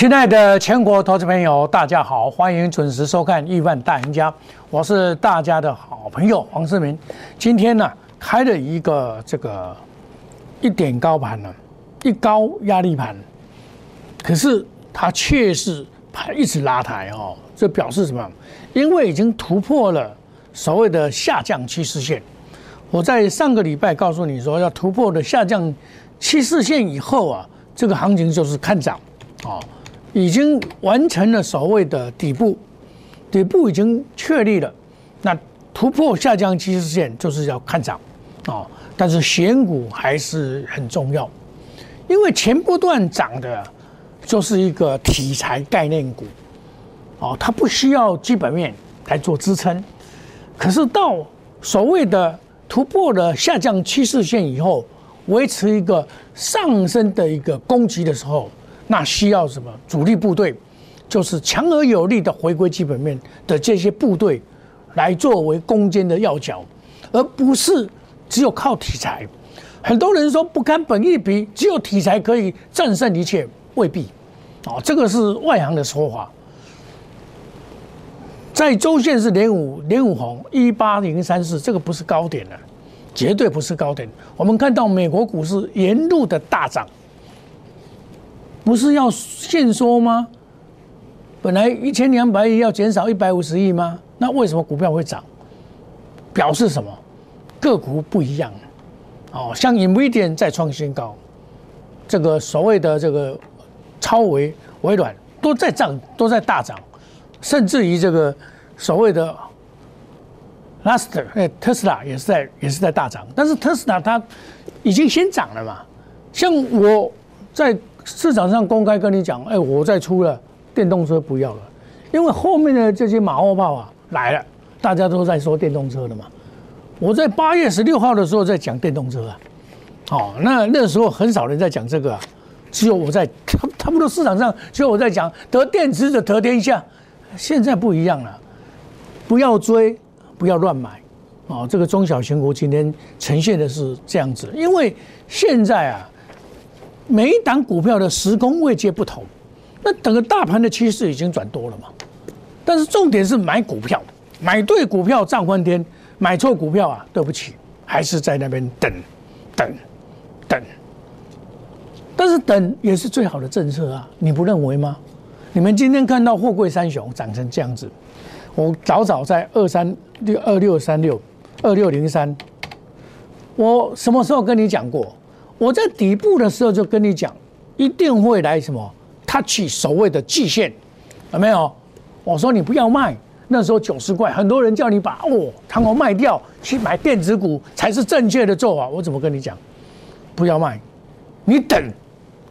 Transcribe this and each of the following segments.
亲爱的全国投资朋友，大家好，欢迎准时收看《亿万大赢家》，我是大家的好朋友黄世明。今天呢，开了一个这个一点高盘呢，一高压力盘，可是它却是盘一直拉抬哦，这表示什么？因为已经突破了所谓的下降趋势线。我在上个礼拜告诉你说，要突破的下降趋势线以后啊，这个行情就是看涨哦。已经完成了所谓的底部，底部已经确立了，那突破下降趋势线就是要看涨，哦，但是选股还是很重要，因为前波段涨的，就是一个题材概念股，哦，它不需要基本面来做支撑，可是到所谓的突破了下降趋势线以后，维持一个上升的一个攻击的时候。那需要什么主力部队，就是强而有力的回归基本面的这些部队，来作为攻坚的要角，而不是只有靠题材。很多人说不看本一比，只有题材可以战胜一切，未必。哦，这个是外行的说法。在周线是连五连五红一八零三四，这个不是高点了，绝对不是高点。我们看到美国股市沿路的大涨。不是要限缩吗？本来一千两百亿要减少一百五十亿吗？那为什么股票会涨？表示什么？个股不一样。哦，像 Nvidia 再创新高，这个所谓的这个超微、微软都在涨，都在大涨，甚至于这个所谓的 Last 哎特斯拉也是在也是在大涨，但是特斯拉它已经先涨了嘛。像我在。市场上公开跟你讲，哎，我再出了电动车不要了，因为后面的这些马后炮啊来了，大家都在说电动车的嘛。我在八月十六号的时候在讲电动车啊，哦，那那时候很少人在讲这个，只有我在差差不多市场上只有我在讲得电池的得天下，现在不一样了，不要追，不要乱买，哦，这个中小型股今天呈现的是这样子，因为现在啊。每一档股票的时空位阶不同，那整个大盘的趋势已经转多了嘛？但是重点是买股票，买对股票涨翻天，买错股票啊，对不起，还是在那边等，等，等。但是等也是最好的政策啊，你不认为吗？你们今天看到货柜三雄涨成这样子，我早早在二三六二六三六二六零三，我什么时候跟你讲过？我在底部的时候就跟你讲，一定会来什么它起所谓的季线，有没有？我说你不要卖，那时候九十块，很多人叫你把哦，堂口卖掉去买电子股才是正确的做法。我怎么跟你讲？不要卖，你等，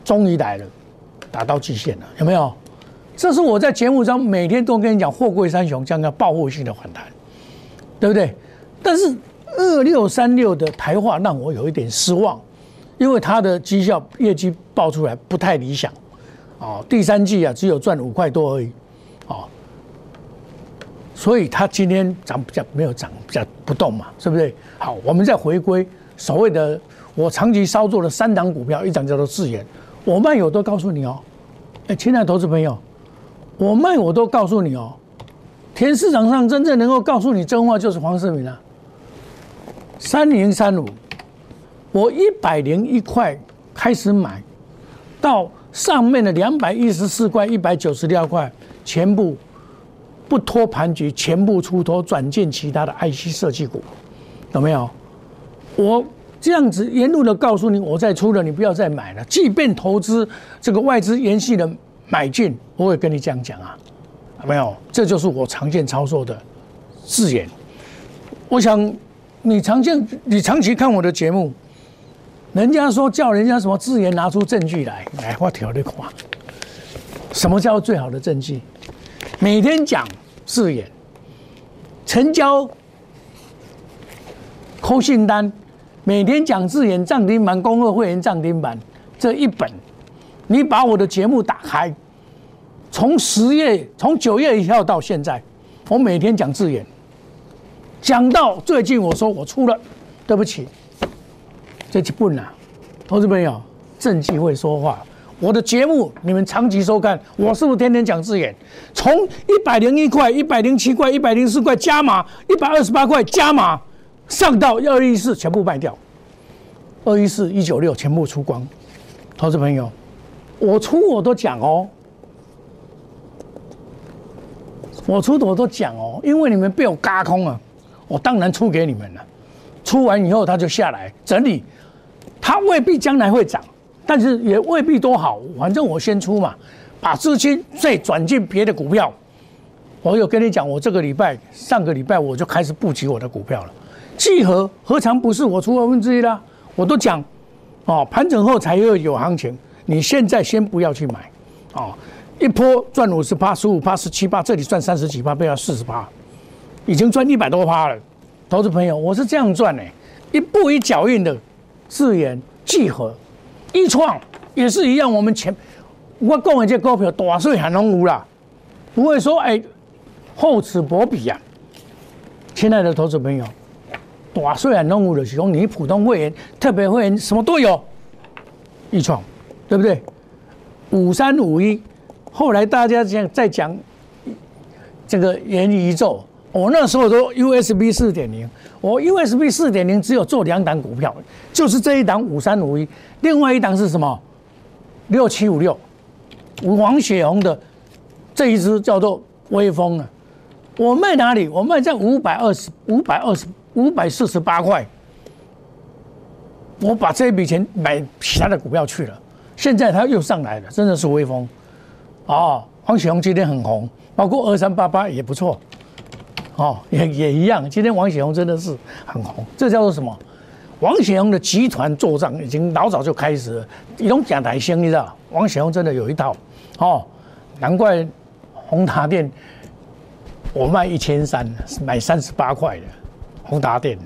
终于来了，达到季线了，有没有？这是我在节目中每天都跟你讲，货柜三雄将要报复性的反弹，对不对？但是二六三六的台化让我有一点失望。因为它的绩效业绩报出来不太理想，哦，第三季啊只有赚五块多而已，哦，所以它今天涨比较没有涨比较不动嘛，是不是？好，我们再回归所谓的我长期操作的三档股票，一档叫做智研，我卖我都告诉你哦，哎，亲爱的投资朋友，我卖我都告诉你哦，天市场上真正能够告诉你真话就是黄世明啊，三零三五。我一百零一块开始买，到上面的两百一十四块、一百九十六块，全部不拖盘局，全部出脱转进其他的 IC 设计股，有没有？我这样子沿路的告诉你，我再出了，你不要再买了。即便投资这个外资延续的买进，我也跟你这样讲啊，有没有？这就是我常见操作的字眼。我想你常见，你长期看我的节目。人家说叫人家什么自言拿出证据来，来我挑的话，什么叫最好的证据？每天讲自言，成交扣信单，每天讲自言涨停板，公二会员涨停板这一本，你把我的节目打开，从十月从九月一号到现在，我每天讲自言，讲到最近我说我出了，对不起。这就不难，投资朋友，证据会说话。我的节目你们长期收看，我是不是天天讲字眼？从一百零一块、一百零七块、一百零四块加码，一百二十八块加码，上到二一四全部卖掉，二一四一九六全部出光。投资朋友，我出我都讲哦，我出我都讲哦，因为你们被我嘎空了，我当然出给你们了。出完以后它就下来整理，它未必将来会涨。但是也未必多好，反正我先出嘛，把资金再转进别的股票。我有跟你讲，我这个礼拜、上个礼拜我就开始布局我的股票了。聚合何尝不是我出二分之一啦？我都讲，哦，盘整后才会有行情。你现在先不要去买，哦，一波赚五十八、十五八、十七八，这里赚三十几八，不要四十八，已经赚一百多趴了。投资朋友，我是这样赚的，一步一脚印的自研聚合。一创也是一样，我们前我讲的这股票大水还能有啦，不会说哎厚此薄彼呀。亲爱的投资朋友，大水还能有的是讲你普通会员、特别会员什么都有。一创对不对？五三五一，后来大家讲在讲这个元宇宙，我那时候都 USB 四点零。我 USB 四点零只有做两档股票，就是这一档五三五一，另外一档是什么？六七五六，王雪红的这一只叫做微风啊。我卖哪里？我卖在五百二十五百二十五百四十八块。我把这一笔钱买其他的股票去了，现在它又上来了，真的是微风。哦，黄雪红今天很红，包括二三八八也不错。哦，也也一样。今天王雪红真的是很红，这叫做什么？王雪红的集团做账已经老早就开始了。一种假台星，你知道？王雪红真的有一套。哦，难怪宏达电我卖一千三，买三十八块的宏达电的。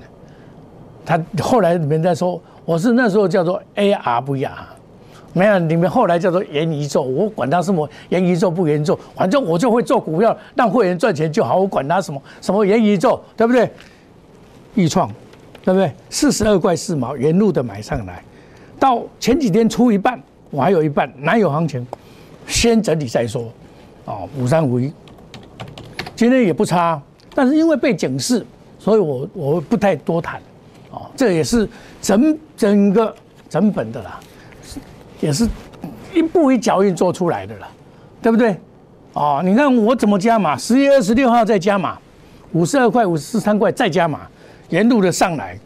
他后来里面在说，我是那时候叫做 AR 不雅。没有，你们后来叫做元宇宙，我管它什么元宇宙不元宇宙，反正我就会做股票，让会员赚钱就好，我管它什么什么元宇宙，对不对？易创，对不对？四十二块四毛，原路的买上来，到前几天出一半，我还有一半，哪有行情？先整理再说。哦，五三五一，今天也不差，但是因为被警示，所以我我不太多谈。哦，这也是整整个整本的啦。也是一步一脚印做出来的了，对不对？哦，你看我怎么加码？十月二十六号再加码，五十二块、五十三块再加码，沿路的上来，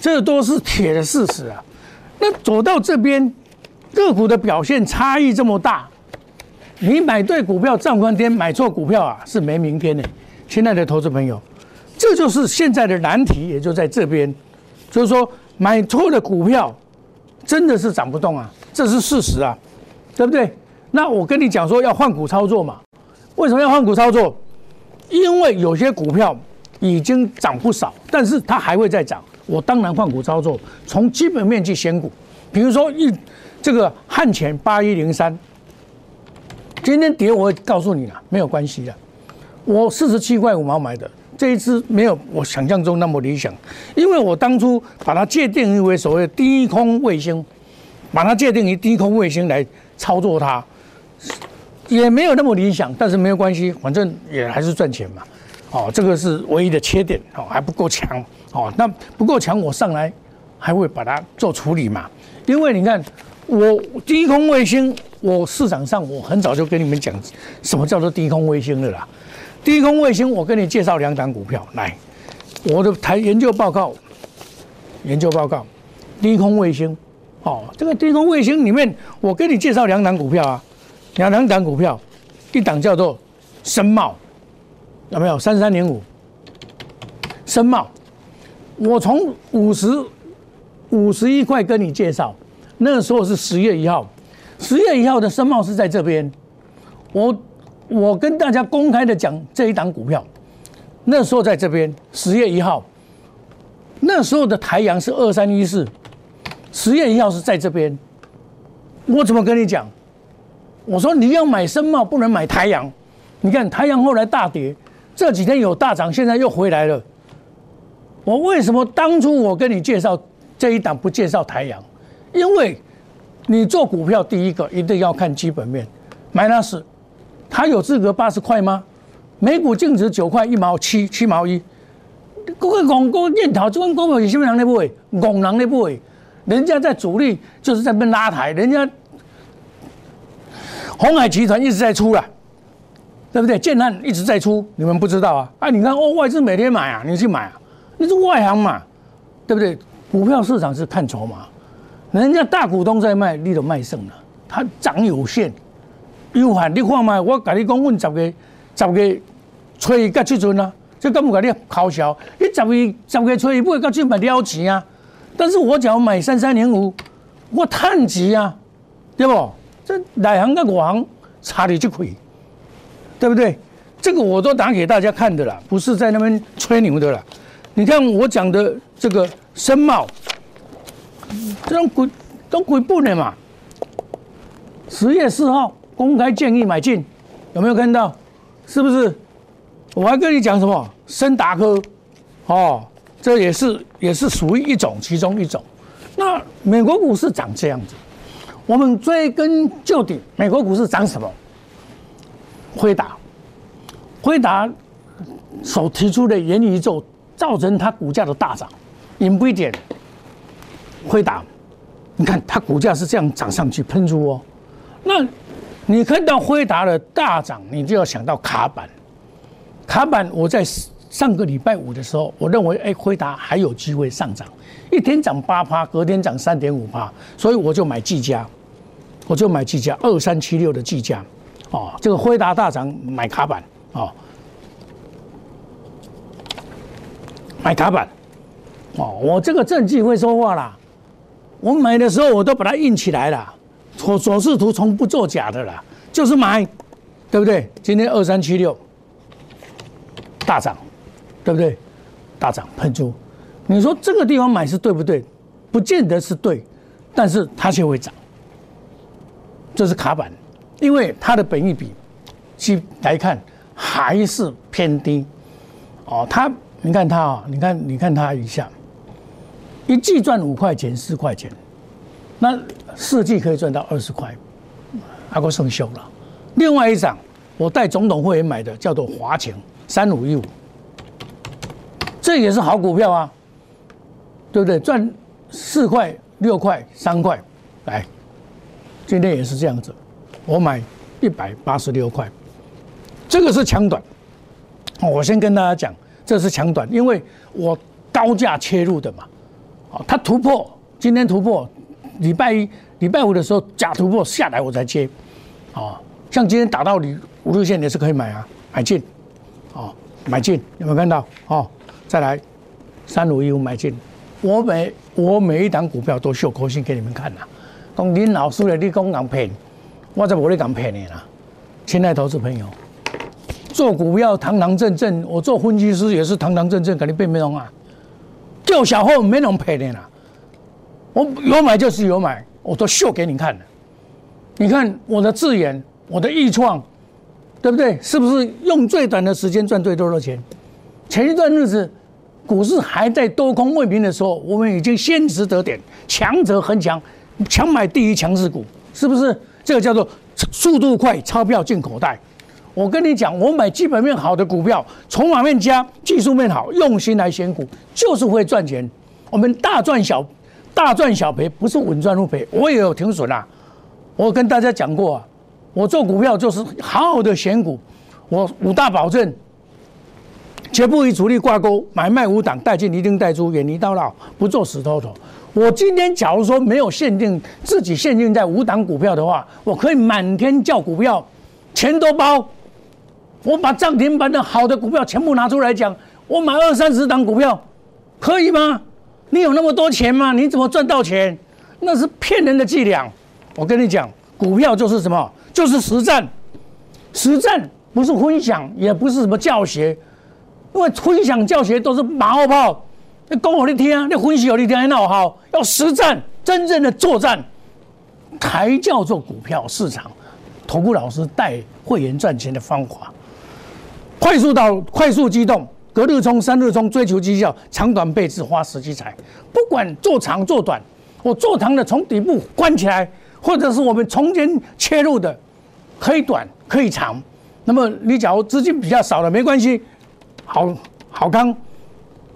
这都是铁的事实啊。那走到这边，个股的表现差异这么大，你买对股票涨翻天，买错股票啊是没明天的。亲爱的投资朋友，这就是现在的难题，也就在这边，就是说买错的股票真的是涨不动啊。这是事实啊，对不对？那我跟你讲说要换股操作嘛？为什么要换股操作？因为有些股票已经涨不少，但是它还会再涨，我当然换股操作，从基本面去选股。比如说一这个汉前八一零三，今天跌我告诉你了，没有关系的。我四十七块五毛买的这一支没有我想象中那么理想，因为我当初把它界定为所谓低空卫星。把它界定于低空卫星来操作它，也没有那么理想，但是没有关系，反正也还是赚钱嘛。哦，这个是唯一的缺点哦，还不够强哦。那不够强，我上来还会把它做处理嘛。因为你看，我低空卫星，我市场上我很早就跟你们讲，什么叫做低空卫星的啦。低空卫星，我跟你介绍两档股票来，我的台研究报告，研究报告，低空卫星。哦，这个低空卫星里面，我跟你介绍两档股票啊，两两档股票，一档叫做深茂，有没有三三零五？深茂，我从五十五十一块跟你介绍，那个时候是十月一号，十月一号的深茂是在这边，我我跟大家公开的讲这一档股票，那时候在这边十月一号，那时候的台阳是二三一四。十月一号是在这边，我怎么跟你讲？我说你要买深茂，不能买太阳。你看太阳后来大跌，这几天有大涨，现在又回来了。我为什么当初我跟你介绍这一档不介绍太阳？因为你做股票第一个一定要看基本面，买那是，他有资格八十块吗？每股净值九块一毛七七毛一，各个广告念头，这款股票是什么人在买？拱人在买，人家在主力就是在边拉抬，人家红海集团一直在出了，对不对？建汉一直在出，你们不知道啊？啊，你看哦，外资每天买啊，你去买啊，你是外行嘛，对不对？股票市场是看筹码，人家大股东在卖，你都卖剩了，它涨有限，有限你看嘛，我跟你讲，阮十月。十月初一到即阵啊，这根本甲你咆哮。你十月十月初一买到即买了钱啊，但是我只要买三三零五，我趁钱啊，对不？这内行跟外行差你就亏，对不对？这个我都打给大家看的啦，不是在那边吹牛的啦。你看我讲的这个深茂，这种鬼都鬼不的嘛。十月四号公开建议买进，有没有看到？是不是？我还跟你讲什么？深达科，哦，这也是也是属于一种其中一种。那美国股市长这样子，我们追根究底，美国股市涨什么？辉达，辉达所提出的元宇宙造成它股价的大涨，引不一点。辉达，你看它股价是这样涨上去喷出哦，那。你看到辉达的大涨，你就要想到卡板。卡板，我在上个礼拜五的时候，我认为哎，辉达还有机会上涨，一天涨八趴，隔天涨三点五趴，所以我就买技嘉，我就买技嘉二三七六的技嘉，哦，这个辉达大涨买卡板，哦，买卡板，哦，我这个证据会说话啦，我买的时候我都把它印起来了。我走势图从不作假的啦，就是买，对不对？今天二三七六大涨，对不对？大涨喷出，你说这个地方买是对不对？不见得是对，但是它却会涨。这是卡板，因为它的本益比，去来看还是偏低。哦，它你看它啊，你看你看它一下，一季赚五块钱四块钱。那四季可以赚到二十块，阿哥生锈了。另外一张，我带总统会员买的，叫做华强三五一五，这也是好股票啊，对不对？赚四块、六块、三块，来，今天也是这样子，我买一百八十六块，这个是强短。我先跟大家讲，这是强短，因为我高价切入的嘛，哦，它突破，今天突破。礼拜一、礼拜五的时候假突破下来，我才接，哦，像今天打到你五日线也是可以买啊，买进，哦，买进，有没有看到？哦，再来三五一五买进，我每我每一档股票都秀口信给你们看呐，讲林老师的你讲敢骗，我在无你敢骗你啦，亲爱投资朋友，做股票堂堂正正，我做分析师也是堂堂正正，肯定变没用啊，叫小号没人骗你啦。我有买就是有买，我都秀给你看了。你看我的字眼，我的预创，对不对？是不是用最短的时间赚最多的钱？前一段日子股市还在多空未平的时候，我们已经先值得点，强者恒强，强买第一强势股，是不是？这个叫做速度快，钞票进口袋。我跟你讲，我买基本面好的股票，筹码面佳，技术面好，用心来选股，就是会赚钱。我们大赚小。大赚小赔不是稳赚不赔，我也有停损啊。我跟大家讲过啊，我做股票就是好好的选股，我五大保证，绝不与主力挂钩，买卖无档，带进一定带出，远离到老，不做死头头。我今天假如说没有限定自己限定在五档股票的话，我可以满天叫股票，钱都包。我把涨停板的好的股票全部拿出来讲，我买二三十档股票，可以吗？你有那么多钱吗？你怎么赚到钱？那是骗人的伎俩。我跟你讲，股票就是什么？就是实战。实战不是分享，也不是什么教学，因为分享教学都是马后炮。你讲我你听，你分析我你听，还闹好。要实战，真正的作战，才叫做股票市场。投顾老师带会员赚钱的方法，快速到快速机动。隔日冲，三日冲，追求绩效，长短配置，花时机财。不管做长做短，我做长的从底部关起来，或者是我们从前切入的，可以短可以长。那么你假如资金比较少了没关系，好好康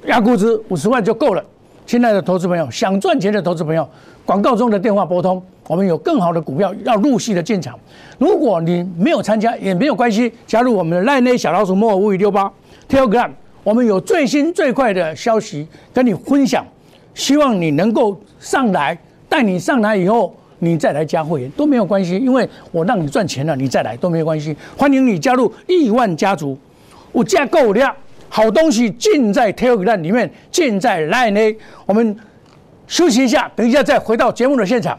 压估值五十万就够了。亲爱的投资朋友，想赚钱的投资朋友，广告中的电话拨通，我们有更好的股票要入戏的进场。如果你没有参加也没有关系，加入我们的赖内小老鼠莫尔五五六八 Telegram，我们有最新最快的消息跟你分享。希望你能够上来，带你上来以后，你再来加会员都没有关系，因为我让你赚钱了，你再来都没有关系。欢迎你加入亿万家族，我加够量，好东西尽在 Telegram 里面，尽在 Line 内。我们休息一下，等一下再回到节目的现场。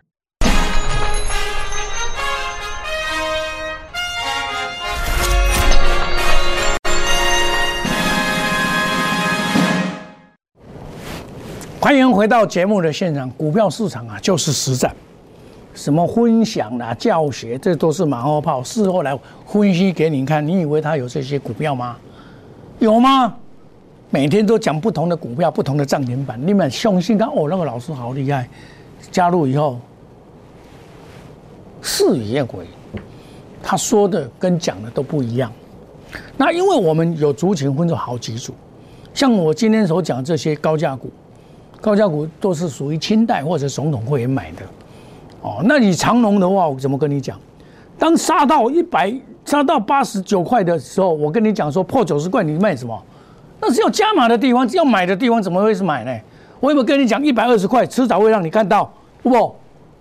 欢迎回到节目的现场。股票市场啊，就是实战，什么分享啊、教学，这都是马后炮。事后来分析给你看，你以为他有这些股票吗？有吗？每天都讲不同的股票、不同的涨停板，你们相信他？哦，那个老师好厉害！加入以后，事与愿违，他说的跟讲的都不一样。那因为我们有族群分成好几组，像我今天所讲这些高价股。高价股都是属于清代或者总统会员买的，哦，那你长隆的话，我怎么跟你讲？当杀到一百，杀到八十九块的时候，我跟你讲说破九十块，你卖什么？那是要加码的地方，要买的地方，怎么会是买呢？我有没有跟你讲一百二十块，迟早会让你看到，不？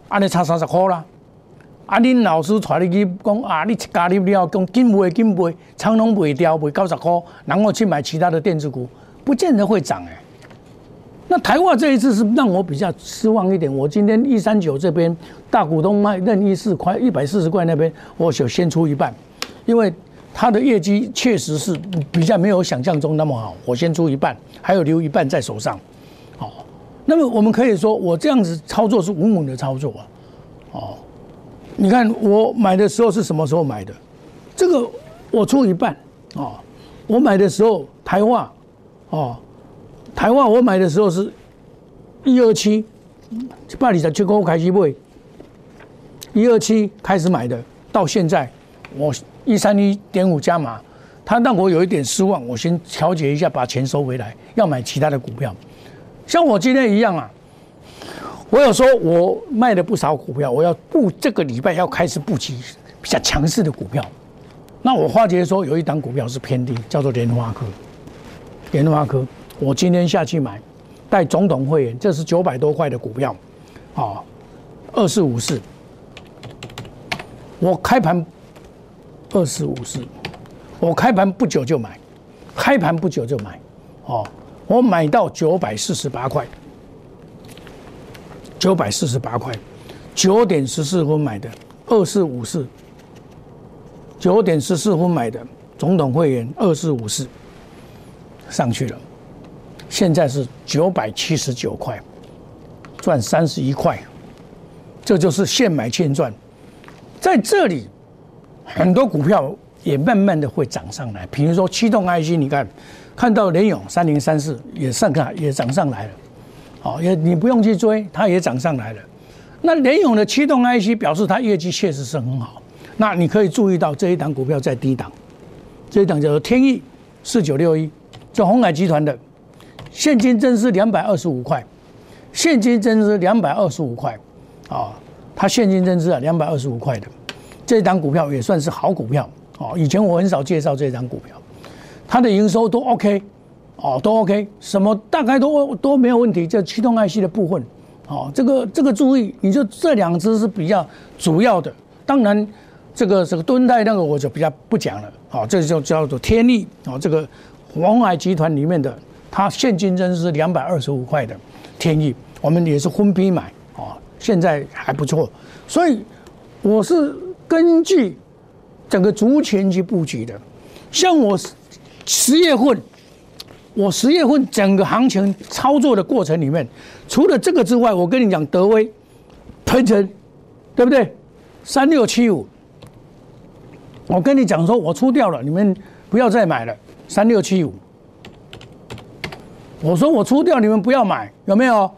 啊，你差三十块啦！啊，恁老师带你去讲啊，你加入了讲金卖金卖，长隆卖掉卖九十块，然后去买其他的电子股，不见得会涨哎。那台化这一次是让我比较失望一点。我今天一三九这边大股东卖任意四块一百四十块那边，我就先出一半，因为它的业绩确实是比较没有想象中那么好，我先出一半，还有留一半在手上。好，那么我们可以说我这样子操作是稳稳的操作啊。哦，你看我买的时候是什么时候买的？这个我出一半哦，我买的时候台化哦。台湾我买的时候是一二七，百二十七块开始买，一二七开始买的，到现在我一三一点五加码，他让我有一点失望，我先调节一下，把钱收回来，要买其他的股票。像我今天一样啊，我有说我卖了不少股票，我要布这个礼拜要开始布局比较强势的股票。那我发觉说有一档股票是偏低，叫做莲花科，莲花科。我今天下去买，带总统会员，这是九百多块的股票，哦，二四五四，我开盘二四五四，我开盘不久就买，开盘不久就买，哦，我买到九百四十八块，九百四十八块，九点十四分买的二四五四，九点十四分买的总统会员二四五四，上去了。现在是九百七十九块，赚三十一块，这就是现买现赚。在这里，很多股票也慢慢的会涨上来。比如说驱动 IC，你看，看到联勇三零三四也上看也涨上来了，好，也你不用去追，它也涨上来了。那联勇的驱动 IC 表示它业绩确实是很好。那你可以注意到这一档股票在低档，这一档叫做天翼四九六一，这红海集团的。现金真是两百二十五块，现金增资两百二十五块，啊，它现金增资啊两百二十五块的，这张股票也算是好股票哦。以前我很少介绍这张股票，它的营收都 OK，哦，都 OK，什么大概都都没有问题。这驱动 IC 的部分，哦，这个这个注意，你就这两只是比较主要的。当然，这个这个敦泰那个我就比较不讲了，好，这就叫做天利，哦，这个黄海集团里面的。它现金真是两百二十五块的天意，我们也是分批买啊，现在还不错，所以我是根据整个族群去布局的。像我十月份，我十月份整个行情操作的过程里面，除了这个之外，我跟你讲德威、鹏程，对不对？三六七五，我跟你讲说，我出掉了，你们不要再买了，三六七五。我说我出掉，你们不要买，有没有？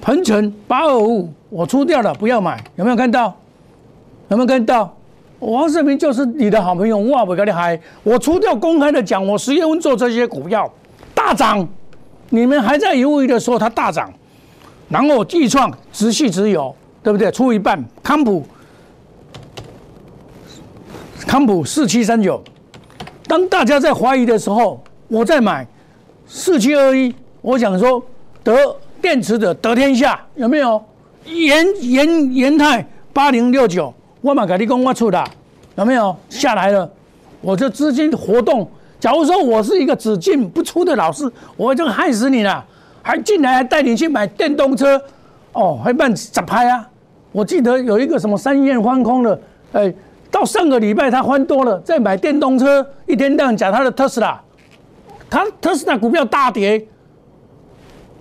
鹏程八二五，我出掉了，不要买，有没有看到？有没有看到？王世明就是你的好朋友，我不跟你嗨。我出掉，公开的讲，我十月份做这些股票大涨，你们还在犹豫的说它大涨，然后计创直系持有，对不对？出一半，康普，康普四七三九，当大家在怀疑的时候，我在买。四七二一，我想说得电池的得天下有没有？延延延泰八零六九，我马给你讲我出的有没有下来了？我这资金活动，假如说我是一个只进不出的老师，我就害死你了。还进来还带你去买电动车，哦，还办咋拍啊？我记得有一个什么三燕翻空的，哎，到上个礼拜他翻多了，再买电动车，一天到晚讲他的特斯拉。它特斯拉股票大跌，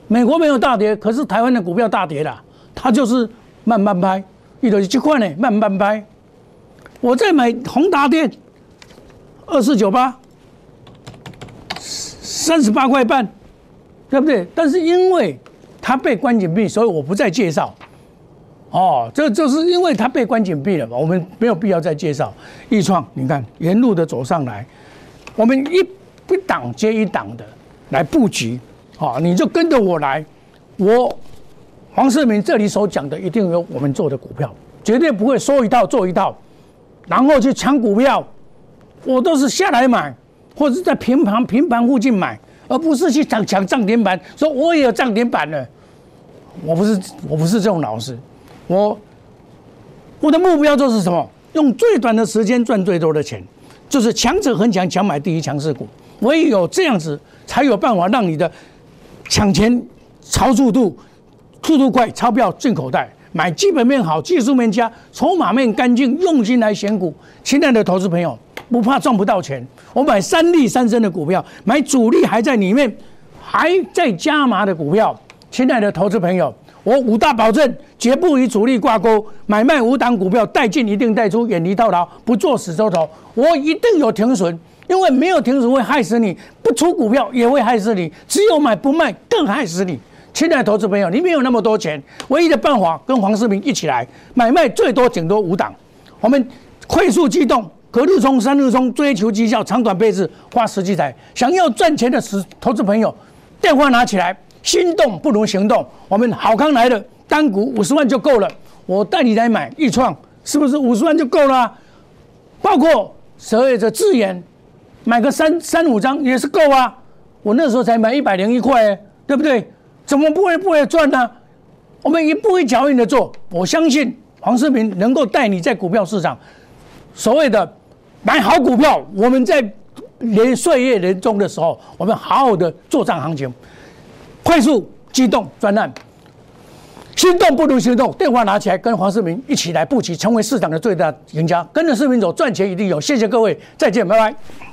美国没有大跌，可是台湾的股票大跌了。它就是慢慢拍，一头七块呢，慢慢拍。我在买宏达电，二四九八，三十八块半，对不对？但是因为它被关紧闭，所以我不再介绍。哦，这就是因为它被关紧闭了嘛，我们没有必要再介绍。易创，你看沿路的走上来，我们一。一档接一档的来布局，好，你就跟着我来。我黄世明这里所讲的，一定有我们做的股票，绝对不会说一套做一套，然后去抢股票。我都是下来买，或者在平盘平盘附近买，而不是去抢抢涨停板。说我也有涨停板了，我不是我不是这种老师。我我的目标就是什么？用最短的时间赚最多的钱，就是强者恒强，强买第一强势股。唯有这样子，才有办法让你的抢钱、超速度、速度快、钞票进口袋。买基本面好、技术面佳、筹码面干净、用心来选股。亲爱的投资朋友，不怕赚不到钱。我买三利三升的股票，买主力还在里面，还在加码的股票。亲爱的投资朋友，我五大保证，绝不与主力挂钩。买卖五档股票，带进一定带出，远离套牢，不做死周头。我一定有停损。因为没有停止会害死你，不出股票也会害死你，只有买不卖更害死你。亲爱的投资朋友，你没有那么多钱，唯一的办法跟黄世明一起来买卖，最多顶多五档。我们快速机动，隔日冲、三日冲，追求绩效，长短配置，花十几台。想要赚钱的时投资朋友，电话拿起来，心动不如行动。我们好康来了，单股五十万就够了，我带你来买易创，是不是五十万就够了？包括所有的资源。买个三三五张也是够啊！我那时候才买一百零一块，对不对？怎么不会不会赚呢？我们一步一脚印的做，我相信黄世明能够带你在股票市场所谓的买好股票。我们在连岁月年终的时候，我们好好的做账行情，快速机动专案，心动不如行动。电话拿起来，跟黄世明一起来布局，成为市场的最大赢家。跟着世明走，赚钱一定有。谢谢各位，再见，拜拜。